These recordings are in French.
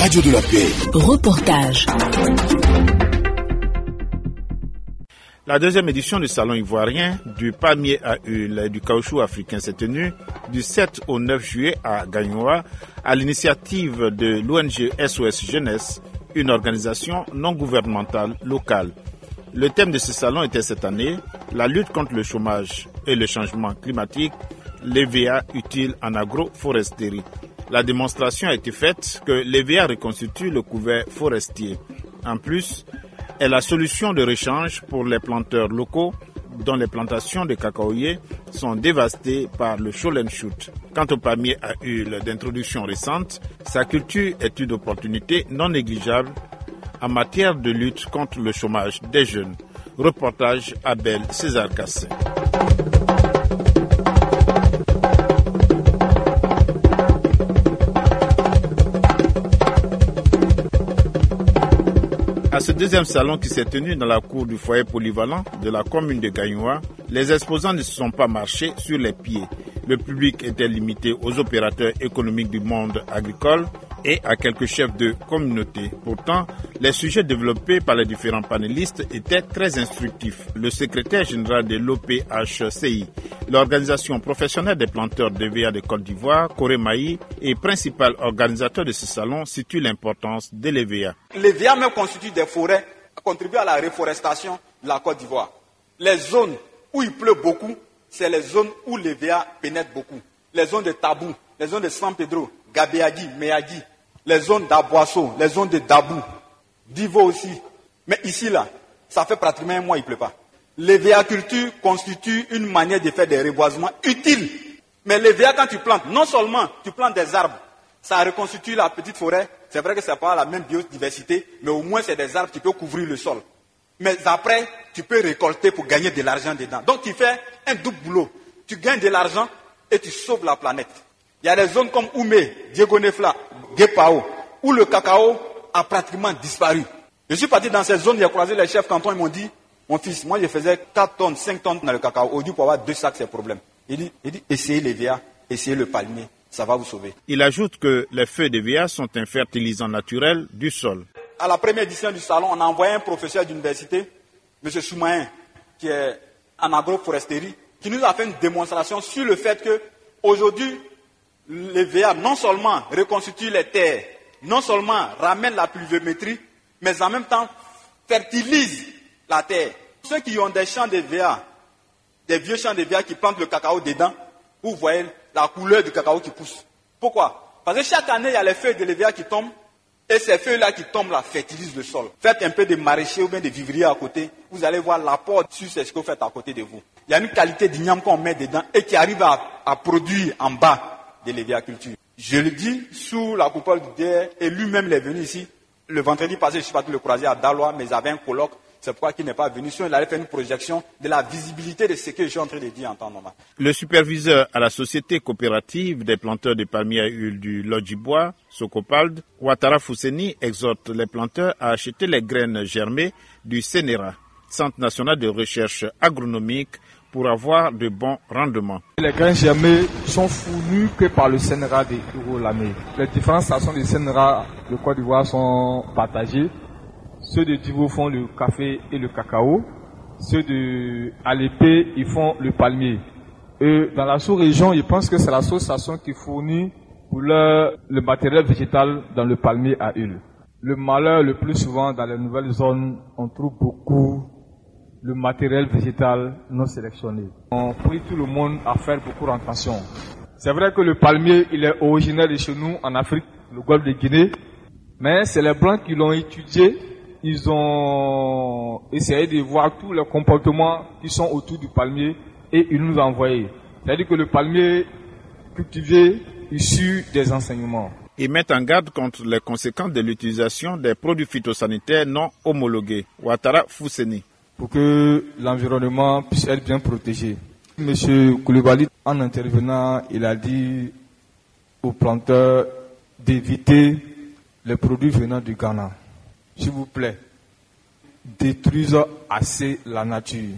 radio de la paix. Reportage. La deuxième édition du Salon ivoirien du palmier à huile et du caoutchouc africain s'est tenue du 7 au 9 juillet à Gagnoa à l'initiative de l'ONG SOS Jeunesse, une organisation non gouvernementale locale. Le thème de ce salon était cette année la lutte contre le chômage et le changement climatique, l'EVA utile en agroforesterie. La démonstration a été faite que l'EVA reconstitue le couvert forestier. En plus, est la solution de rechange pour les planteurs locaux dont les plantations de cacaoyers sont dévastées par le shoot. Quant au palmier à huile d'introduction récente, sa culture est une opportunité non négligeable en matière de lutte contre le chômage des jeunes. Reportage Abel César Cassé. Deuxième salon qui s'est tenu dans la cour du foyer polyvalent de la commune de Gagnoua, les exposants ne se sont pas marchés sur les pieds. Le public était limité aux opérateurs économiques du monde agricole et à quelques chefs de communauté. Pourtant, les sujets développés par les différents panélistes étaient très instructifs. Le secrétaire général de l'OPHCI, l'organisation professionnelle des planteurs de VA de Côte d'Ivoire, Corée Maï, et principal organisateur de ce salon, situe l'importance de l'EVA. L'EVA même constitue des forêts, contribue à la reforestation de la Côte d'Ivoire. Les zones où il pleut beaucoup, c'est les zones où l'EVA pénètre beaucoup. Les zones de Tabou, les zones de San Pedro, Gabéagi, Méagi, les zones d'Aboisseau, les zones de Dabou, d'Ivo aussi. Mais ici, là, ça fait pratiquement un mois, il ne pleut pas. L'évéaculture constitue une manière de faire des reboisements utiles. Mais l'évéa, quand tu plantes, non seulement tu plantes des arbres, ça reconstitue la petite forêt. C'est vrai que ce n'est pas la même biodiversité, mais au moins c'est des arbres qui peuvent couvrir le sol. Mais après, tu peux récolter pour gagner de l'argent dedans. Donc tu fais un double boulot. Tu gagnes de l'argent et tu sauves la planète. Il y a des zones comme Oumé, Diego Nefla, Guépao, où le cacao a pratiquement disparu. Je suis parti dans ces zones, j'ai croisé les chefs cantons, ils m'ont dit, mon fils, moi je faisais 4 tonnes, 5 tonnes dans le cacao. Aujourd'hui, pour avoir deux sacs, c'est problème. Il dit, il dit essayez les VA, essayez le palmier, ça va vous sauver. Il ajoute que les feuilles de VA sont un fertilisant naturel du sol. À la première édition du salon, on a envoyé un professeur d'université, M. Soumaïn, qui est en agroforesterie, qui nous a fait une démonstration sur le fait que aujourd'hui, les VA non seulement reconstituent les terres, non seulement ramènent la pluviométrie, mais en même temps fertilisent la terre. Ceux qui ont des champs de VA, des vieux champs de VA qui plantent le cacao dedans, vous voyez la couleur du cacao qui pousse. Pourquoi? Parce que chaque année, il y a les feuilles de l'EVA qui tombent, et ces feuilles-là qui tombent là fertilisent le sol. Faites un peu de maraîcher ou bien de vivrier à côté, vous allez voir l'apport sur ce que vous faites à côté de vous. Il y a une qualité d'igname qu'on met dedans et qui arrive à produire en bas de l'éviaculture. Je le dis sous la coupole du et lui-même est venu ici. Le vendredi passé, je suis parti le croiser à Dalois, mais il avait un colloque. C'est pourquoi il n'est pas venu. Il allait faire une projection de la visibilité de ce que je suis en train de dire en temps normal. Le superviseur à la société coopérative des planteurs de palmiers à huile du Lodjibois, Sokopald, Ouattara Fousseni, exhorte les planteurs à acheter les graines germées du CNRA, Centre national de recherche agronomique pour avoir de bons rendements. Les grains germés sont fournis que par le CNRA de Lamé. Les différentes stations du CNRA de Côte d'Ivoire sont partagées. Ceux de Divo font le café et le cacao. Ceux de Alépé, ils font le palmier. Et dans la sous-région, je pense que c'est la station qui fournit pour le matériel végétal dans le palmier à huile. Le malheur, le plus souvent dans les nouvelles zones, on trouve beaucoup le matériel végétal non sélectionné. On prie tout le monde à faire beaucoup attention. C'est vrai que le palmier, il est originaire de chez nous en Afrique, le golfe de Guinée, mais c'est les Blancs qui l'ont étudié. Ils ont essayé de voir tous les comportements qui sont autour du palmier et ils nous ont envoyé. C'est-à-dire que le palmier cultivé issu des enseignements. Ils mettent en garde contre les conséquences de l'utilisation des produits phytosanitaires non homologués. Ouattara Fousseni pour que l'environnement puisse être bien protégé. Monsieur Koulibaly, en intervenant, il a dit aux planteurs d'éviter les produits venant du Ghana. S'il vous plaît, détruisez assez la nature.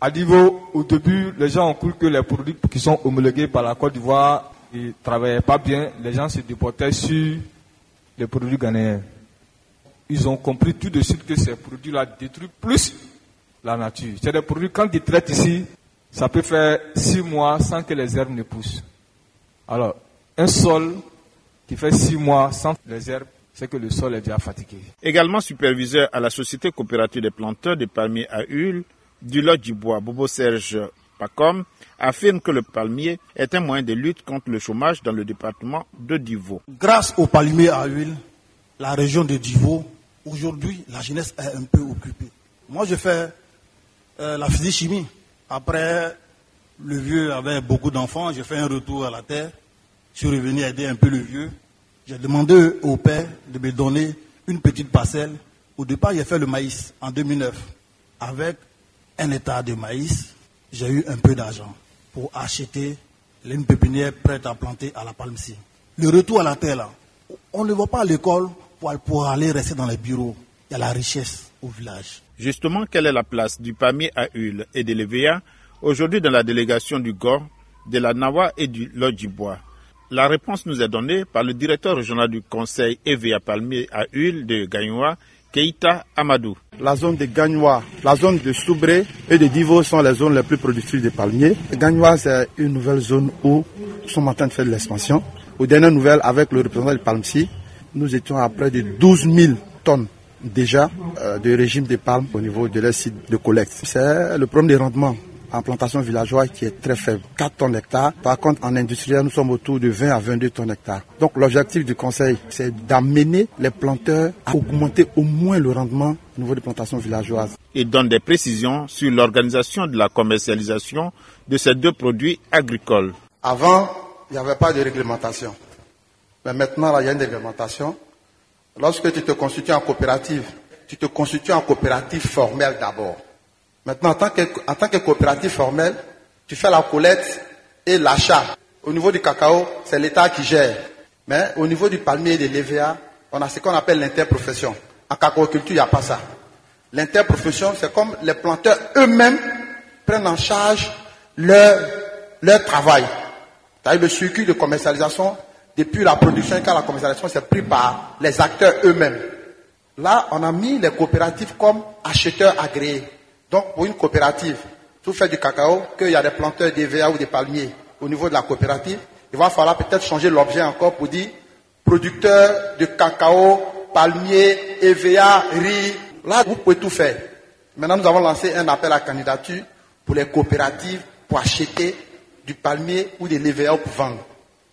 À niveau, au début, les gens ont cru que les produits qui sont homologués par la Côte d'Ivoire ne travaillaient pas bien. Les gens se déportaient sur des produits ghanéens. Ils ont compris tout de suite que ces produits-là détruisent plus la nature. C'est des produits, quand ils traitent ici, ça peut faire six mois sans que les herbes ne poussent. Alors, un sol qui fait six mois sans les herbes, c'est que le sol est déjà fatigué. Également superviseur à la Société coopérative des planteurs de palmiers à huile du lot du bois, Bobo Serge Pacom, affirme que le palmier est un moyen de lutte contre le chômage dans le département de Divo. Grâce au palmier à huile, la région de Divo, aujourd'hui, la jeunesse est un peu occupée. Moi, je fais euh, la physique-chimie. Après, le vieux avait beaucoup d'enfants, j'ai fait un retour à la terre. Je suis revenu aider un peu le vieux. J'ai demandé au père de me donner une petite parcelle. Au départ, j'ai fait le maïs en 2009 avec un état de maïs j'ai eu un peu d'argent pour acheter une pépinière prête à planter à la Palme-ci. Le retour à la terre, là, on ne va pas à l'école pour aller rester dans les bureaux. Il y a la richesse Justement, quelle est la place du palmier à huile et de l'EVA aujourd'hui dans la délégation du GOR, de la Nawa et du Bois La réponse nous est donnée par le directeur régional du conseil EVA palmier à huile de Gagnoua, Keita Amadou. La zone de Gagnoua, la zone de Soubré et de Divo sont les zones les plus productrices de palmiers. Gagnoua, c'est une nouvelle zone où nous sommes en train de faire de l'expansion. Aux dernières nouvelles, avec le représentant de Palmsi, nous étions à près de 12 000 tonnes déjà euh, de régime de palmes au niveau de leur site de collecte. C'est le problème des rendements en plantation villageoise qui est très faible, 4 tonnes d'hectare. Par contre, en industriel, nous sommes autour de 20 à 22 tonnes d'hectare. Donc l'objectif du conseil, c'est d'amener les planteurs à augmenter au moins le rendement au niveau des plantations villageoises. Il donne des précisions sur l'organisation de la commercialisation de ces deux produits agricoles. Avant, il n'y avait pas de réglementation. Mais maintenant, là, il y a une réglementation. Lorsque tu te constitues en coopérative, tu te constitues en coopérative formelle d'abord. Maintenant, en tant que, coopérative formelle, tu fais la collecte et l'achat. Au niveau du cacao, c'est l'État qui gère. Mais au niveau du palmier et des l'EVA, on a ce qu'on appelle l'interprofession. En cacaoculture, il n'y a pas ça. L'interprofession, c'est comme les planteurs eux-mêmes prennent en charge leur, leur travail. cest le circuit de commercialisation, depuis la production jusqu'à la commercialisation, c'est pris par les acteurs eux-mêmes. Là, on a mis les coopératives comme acheteurs agréés. Donc, pour une coopérative, tout fait du cacao, qu'il y a des planteurs d'EVA ou des palmiers au niveau de la coopérative, il va falloir peut-être changer l'objet encore pour dire producteur de cacao, palmier, EVA, riz. Là, vous pouvez tout faire. Maintenant, nous avons lancé un appel à candidature pour les coopératives pour acheter du palmier ou de l'EVA pour vendre.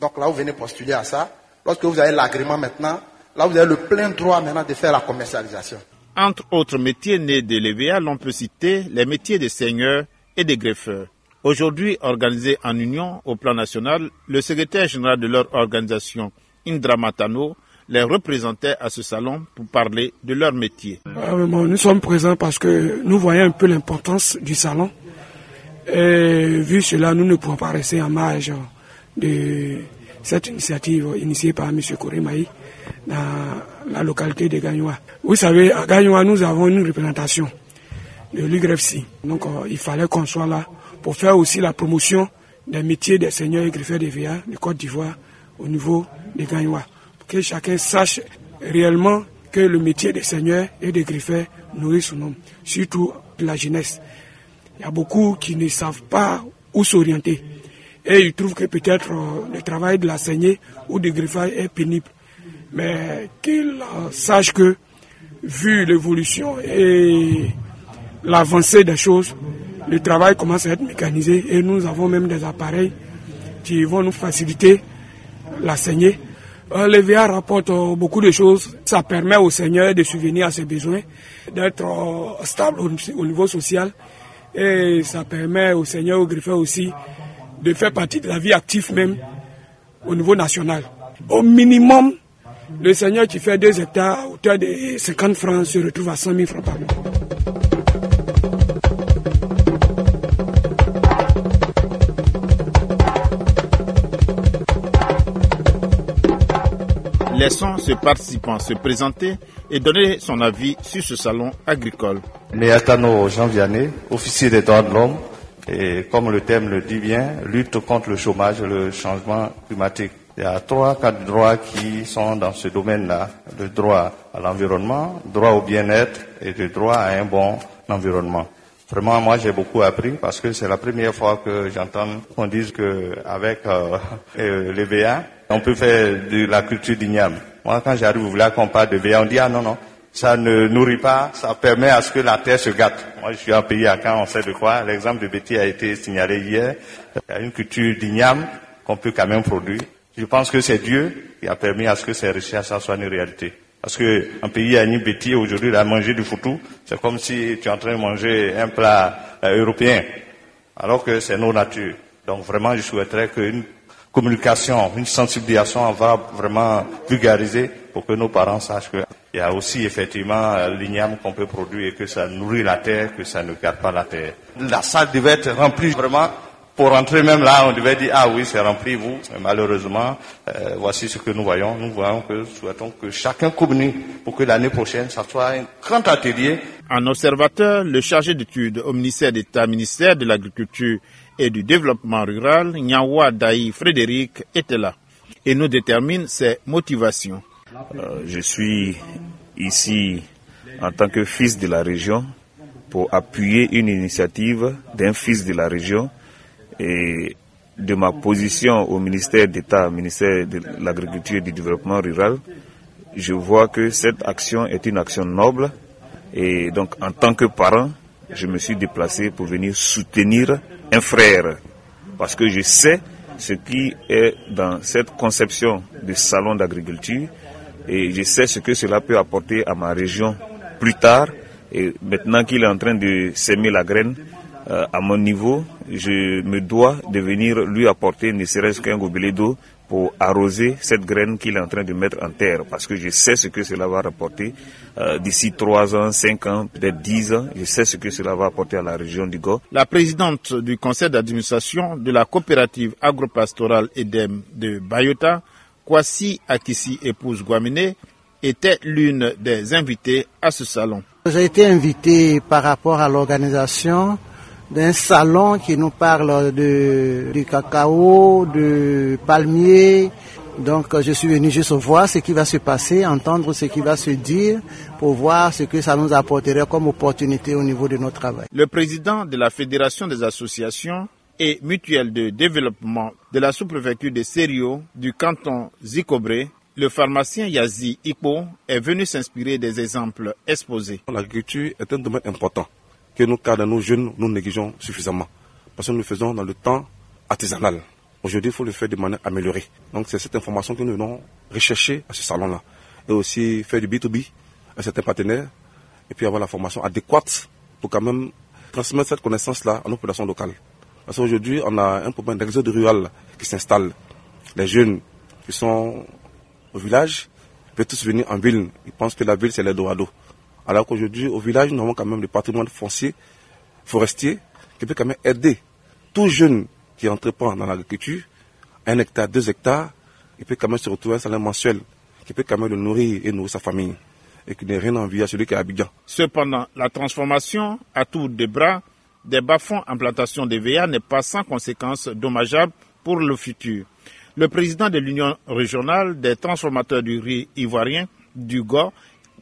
Donc là, vous venez postuler à ça. Lorsque vous avez l'agrément maintenant, là, vous avez le plein droit maintenant de faire la commercialisation. Entre autres métiers nés de l'EVA, l'on peut citer les métiers de seigneurs et de greffeurs. Aujourd'hui organisés en union au plan national, le secrétaire général de leur organisation, Indra Matano, les représentait à ce salon pour parler de leur métier. Ah, nous sommes présents parce que nous voyons un peu l'importance du salon. Et vu cela, nous ne pouvons pas rester en marge de cette initiative initiée par M. Koremaï dans la localité de Gagnoua. Vous savez, à Gagnoua, nous avons une représentation de l'UGRFC. Donc, euh, il fallait qu'on soit là pour faire aussi la promotion des métiers des seigneurs et greffeurs de VA de Côte d'Ivoire au niveau de Gagnoua. Pour que chacun sache réellement que le métier des seigneurs et des greffeurs nourrit son homme, surtout la jeunesse. Il y a beaucoup qui ne savent pas où s'orienter. Et ils trouvent que peut-être euh, le travail de la saignée ou de greffage est pénible mais qu'il sache que, vu l'évolution et l'avancée des choses, le travail commence à être mécanisé et nous avons même des appareils qui vont nous faciliter la saignée. Euh, le VR rapporte euh, beaucoup de choses. Ça permet au Seigneur de subvenir à ses besoins, d'être euh, stable au, niveau social. Et ça permet au Seigneur, au greffeur aussi, de faire partie de la vie active même au niveau national. Au minimum, le Seigneur qui fait 2 hectares à hauteur de 50 francs se retrouve à 100 000 francs par mois. Laissons ce participant se présenter et donner son avis sur ce salon agricole. Néatano Jean Vianney, officier des droits de l'homme, et comme le thème le dit bien, lutte contre le chômage et le changement climatique. Il y a trois, quatre droits qui sont dans ce domaine-là. Le droit à l'environnement, droit au bien-être et le droit à un bon environnement. Vraiment, moi, j'ai beaucoup appris parce que c'est la première fois que j'entends qu'on dise que avec euh, euh les VA, on peut faire de la culture d'igname. Moi, quand j'arrive au village qu'on parle de VA, on dit ah non non, ça ne nourrit pas, ça permet à ce que la terre se gâte. Moi, je suis un pays à quand on sait de quoi. L'exemple de Betty a été signalé hier. Il y a une culture d'igname qu'on peut quand même produire. Je pense que c'est Dieu qui a permis à ce que ces recherches soient une réalité. Parce que un pays à Betty aujourd'hui à manger du foutou, c'est comme si tu es en train de manger un plat euh, européen, alors que c'est nos natures. Donc vraiment, je souhaiterais qu'une communication, une sensibilisation va vraiment vulgariser pour que nos parents sachent qu'il y a aussi effectivement euh, l'igname qu'on peut produire et que ça nourrit la terre, que ça ne garde pas la terre. La salle devait être remplie vraiment pour rentrer même là, on devait dire, ah oui, c'est rempli, vous. Mais malheureusement, euh, voici ce que nous voyons. Nous voyons que, souhaitons que chacun communique pour que l'année prochaine, ça soit un grand atelier. En observateur, le chargé d'études au ministère d'État, ministère de l'Agriculture et du Développement rural, Nyawa Daï Frédéric, était là et nous détermine ses motivations. Euh, je suis ici en tant que fils de la région pour appuyer une initiative d'un fils de la région et de ma position au ministère d'État, ministère de l'Agriculture et du Développement rural, je vois que cette action est une action noble et donc en tant que parent, je me suis déplacé pour venir soutenir un frère parce que je sais ce qui est dans cette conception de salon d'agriculture et je sais ce que cela peut apporter à ma région plus tard et maintenant qu'il est en train de s'aimer la graine, euh, à mon niveau, je me dois de venir lui apporter ne serait-ce qu'un gobelet d'eau pour arroser cette graine qu'il est en train de mettre en terre, parce que je sais ce que cela va rapporter euh, d'ici trois ans, cinq ans, peut-être dix ans. Je sais ce que cela va apporter à la région du Go. La présidente du conseil d'administration de la coopérative agropastorale EDEM de Bayota, Kwasi Akisi épouse Guamine, était l'une des invitées à ce salon. J'ai été invité par rapport à l'organisation d'un salon qui nous parle de, du cacao, de palmier. Donc je suis venu juste voir ce qui va se passer, entendre ce qui va se dire pour voir ce que ça nous apporterait comme opportunité au niveau de notre travail. Le président de la Fédération des associations et mutuelle de développement de la sous-préfecture de Serio du canton Zikobré, le pharmacien Yazi Ipo est venu s'inspirer des exemples exposés. L'agriculture est un domaine important que nous, cadres, nos jeunes, nous négligeons suffisamment. Parce que nous le faisons dans le temps artisanal. Aujourd'hui, il faut le faire de manière améliorée. Donc, c'est cette information que nous venons rechercher à ce salon-là. Et aussi faire du B2B à certains partenaires. Et puis avoir la formation adéquate pour quand même transmettre cette connaissance-là à nos populations locales. Parce qu'aujourd'hui, on a un problème d'exode rural qui s'installe. Les jeunes qui sont au village peuvent tous venir en ville. Ils pensent que la ville, c'est l'Eldorado. Alors qu'aujourd'hui, au village, nous avons quand même le patrimoine foncier, forestier, qui peut quand même aider tout jeune qui entreprend dans l'agriculture, un hectare, deux hectares, il peut quand même se retrouver un salaire mensuel, qui peut quand même le nourrir et nourrir sa famille, et qui n'est rien envie à celui qui est à. Cependant, la transformation à tour de bras des bas-fonds en plantation de VA n'est pas sans conséquences dommageables pour le futur. Le président de l'Union régionale des transformateurs du riz ivoirien, du GOR,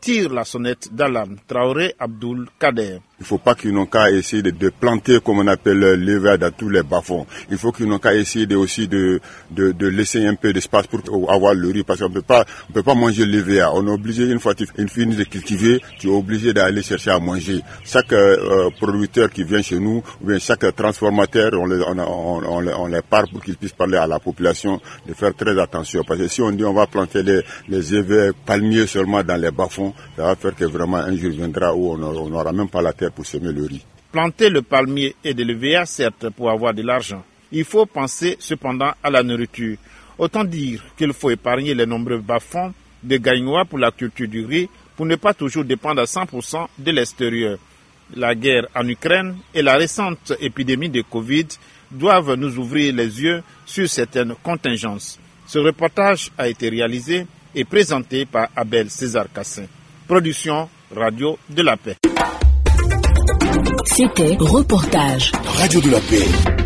tire la sonnette d'alarme. Traoré Abdul Kader. Il ne faut pas qu'ils n'ont qu'à essayer de, planter, comme on appelle l'hiver dans tous les bas-fonds. Il faut qu'ils n'ont qu'à essayer de, aussi de, de, de, laisser un peu d'espace pour avoir le riz, parce qu'on peut pas, on peut pas manger l'hiver. On est obligé, une fois une fini de cultiver, tu es obligé d'aller chercher à manger. Chaque euh, producteur qui vient chez nous, ou bien chaque transformateur, on les, on, on, on, les part pour qu'ils puissent parler à la population de faire très attention. Parce que si on dit on va planter les, les palmiers seulement dans les bas-fonds, ça va faire que vraiment un jour viendra où on n'aura même pas la terre pour semer le riz. Planter le palmier et de l'EVA, certes, pour avoir de l'argent. Il faut penser cependant à la nourriture. Autant dire qu'il faut épargner les nombreux bas-fonds de Gagnois pour la culture du riz pour ne pas toujours dépendre à 100% de l'extérieur. La guerre en Ukraine et la récente épidémie de Covid doivent nous ouvrir les yeux sur certaines contingences. Ce reportage a été réalisé et présenté par Abel César Cassin. Production Radio de la Paix. C'était Reportage. Radio de la Paix.